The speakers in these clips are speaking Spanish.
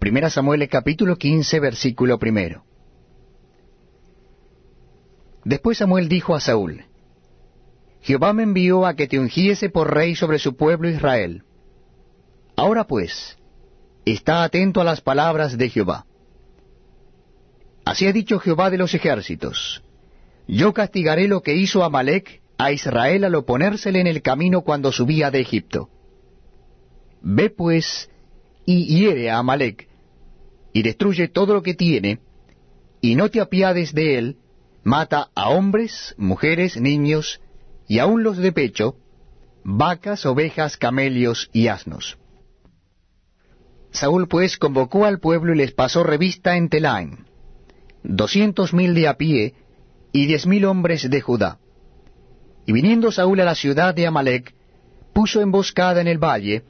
Primera Samuel capítulo 15, versículo primero. Después Samuel dijo a Saúl, Jehová me envió a que te ungiese por rey sobre su pueblo Israel. Ahora pues, está atento a las palabras de Jehová. Así ha dicho Jehová de los ejércitos, yo castigaré lo que hizo Amalek a Israel al oponérsele en el camino cuando subía de Egipto. Ve pues y hiere a Amalek, y destruye todo lo que tiene, y no te apiades de él, mata a hombres, mujeres, niños, y aun los de pecho, vacas, ovejas, camelios y asnos. Saúl pues convocó al pueblo y les pasó revista en Telaim, doscientos mil de a pie y diez mil hombres de Judá. Y viniendo Saúl a la ciudad de Amalek, puso emboscada en el valle,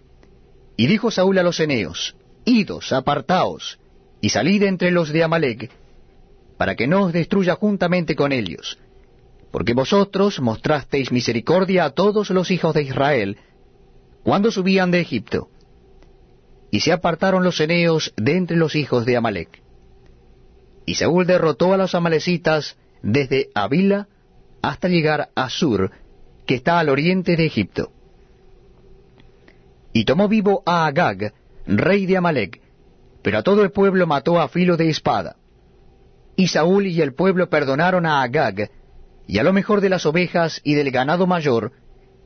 y dijo Saúl a los eneos, Idos, apartaos, y salid entre los de Amalek, para que no os destruya juntamente con ellos, porque vosotros mostrasteis misericordia a todos los hijos de Israel, cuando subían de Egipto. Y se apartaron los eneos de entre los hijos de Amalek. Y Saúl derrotó a los amalecitas desde Avila hasta llegar a Sur, que está al oriente de Egipto. Y tomó vivo a Agag, rey de Amalek, pero a todo el pueblo mató a filo de espada. Y Saúl y el pueblo perdonaron a Agag, y a lo mejor de las ovejas y del ganado mayor,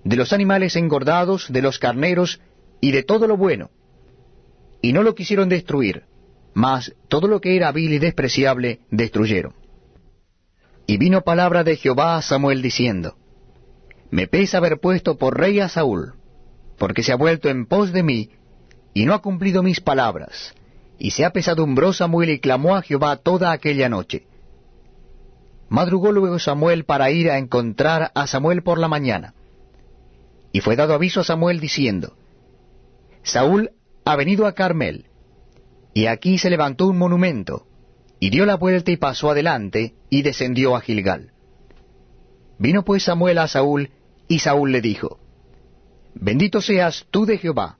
de los animales engordados, de los carneros, y de todo lo bueno. Y no lo quisieron destruir, mas todo lo que era vil y despreciable destruyeron. Y vino palabra de Jehová a Samuel diciendo, Me pesa haber puesto por rey a Saúl, porque se ha vuelto en pos de mí, y no ha cumplido mis palabras. Y se apesadumbró Samuel y clamó a Jehová toda aquella noche. Madrugó luego Samuel para ir a encontrar a Samuel por la mañana. Y fue dado aviso a Samuel diciendo, Saúl ha venido a Carmel, y aquí se levantó un monumento, y dio la vuelta y pasó adelante, y descendió a Gilgal. Vino pues Samuel a Saúl, y Saúl le dijo, Bendito seas tú de Jehová,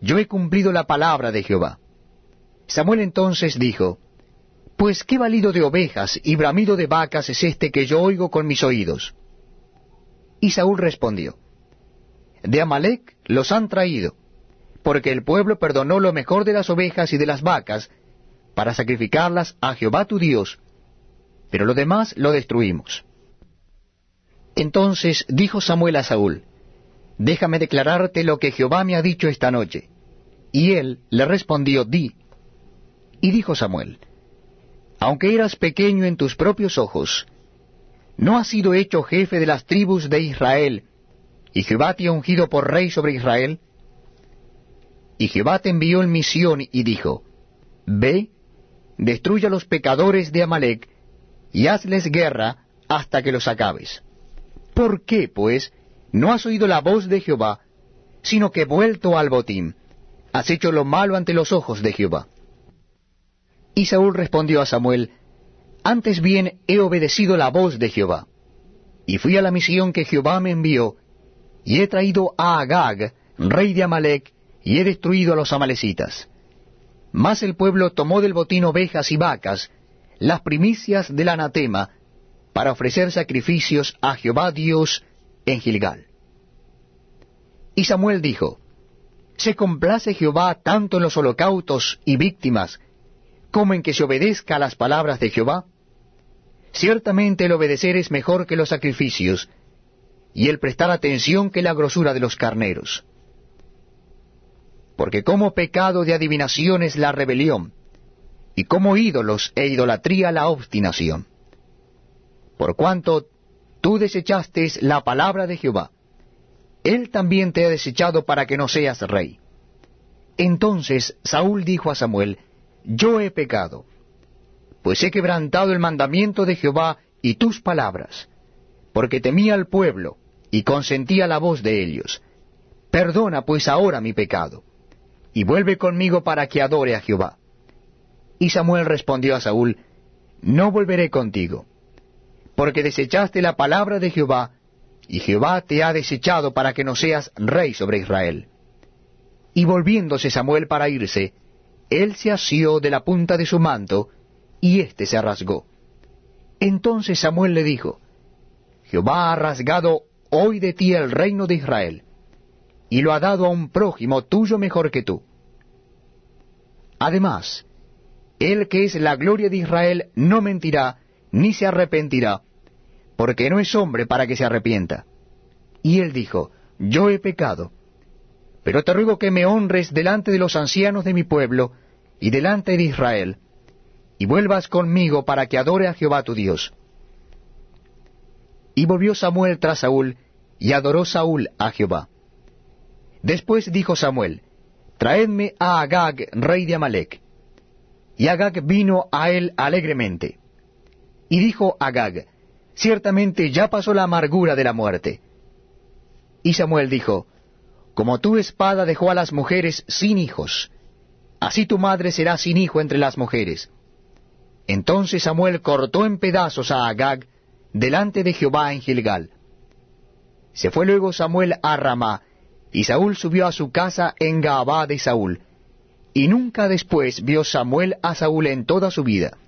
yo he cumplido la palabra de Jehová. Samuel entonces dijo, Pues qué valido de ovejas y bramido de vacas es este que yo oigo con mis oídos. Y Saúl respondió, De Amalek los han traído, porque el pueblo perdonó lo mejor de las ovejas y de las vacas, para sacrificarlas a Jehová tu Dios, pero lo demás lo destruimos. Entonces dijo Samuel a Saúl, Déjame declararte lo que Jehová me ha dicho esta noche. Y él le respondió, Di. Y dijo Samuel, Aunque eras pequeño en tus propios ojos, ¿no has sido hecho jefe de las tribus de Israel, y Jehová te ha ungido por rey sobre Israel? Y Jehová te envió en misión y dijo, Ve, destruye a los pecadores de Amalek, y hazles guerra hasta que los acabes. ¿Por qué, pues, no has oído la voz de Jehová, sino que vuelto al botín, has hecho lo malo ante los ojos de Jehová? Y Saúl respondió a Samuel, Antes bien he obedecido la voz de Jehová, y fui a la misión que Jehová me envió, y he traído a Agag, rey de Amalek, y he destruido a los amalecitas. Mas el pueblo tomó del botín ovejas y vacas, las primicias del anatema, para ofrecer sacrificios a Jehová Dios en Gilgal. Y Samuel dijo, ¿Se complace Jehová tanto en los holocaustos y víctimas, como en que se obedezca a las palabras de Jehová? Ciertamente el obedecer es mejor que los sacrificios, y el prestar atención que la grosura de los carneros. Porque como pecado de adivinación es la rebelión, y como ídolos e idolatría la obstinación. Por cuanto tú desechaste la palabra de Jehová, él también te ha desechado para que no seas rey. Entonces Saúl dijo a Samuel, Yo he pecado, pues he quebrantado el mandamiento de Jehová y tus palabras, porque temía al pueblo y consentía la voz de ellos. Perdona pues ahora mi pecado, y vuelve conmigo para que adore a Jehová. Y Samuel respondió a Saúl, No volveré contigo, porque desechaste la palabra de Jehová, y Jehová te ha desechado para que no seas rey sobre Israel. Y volviéndose Samuel para irse, él se asió de la punta de su manto, y éste se rasgó. Entonces Samuel le dijo, Jehová ha rasgado hoy de ti el reino de Israel, y lo ha dado a un prójimo tuyo mejor que tú. Además, él que es la gloria de Israel no mentirá, ni se arrepentirá, porque no es hombre para que se arrepienta. Y él dijo, Yo he pecado, pero te ruego que me honres delante de los ancianos de mi pueblo y delante de Israel, y vuelvas conmigo para que adore a Jehová tu Dios. Y volvió Samuel tras Saúl, y adoró Saúl a Jehová. Después dijo Samuel, Traedme a Agag, rey de Amalek. Y Agag vino a él alegremente. Y dijo Agag, Ciertamente ya pasó la amargura de la muerte. Y Samuel dijo, Como tu espada dejó a las mujeres sin hijos, así tu madre será sin hijo entre las mujeres. Entonces Samuel cortó en pedazos a Agag delante de Jehová en Gilgal. Se fue luego Samuel a Ramá, y Saúl subió a su casa en Gaabá de Saúl, y nunca después vio Samuel a Saúl en toda su vida.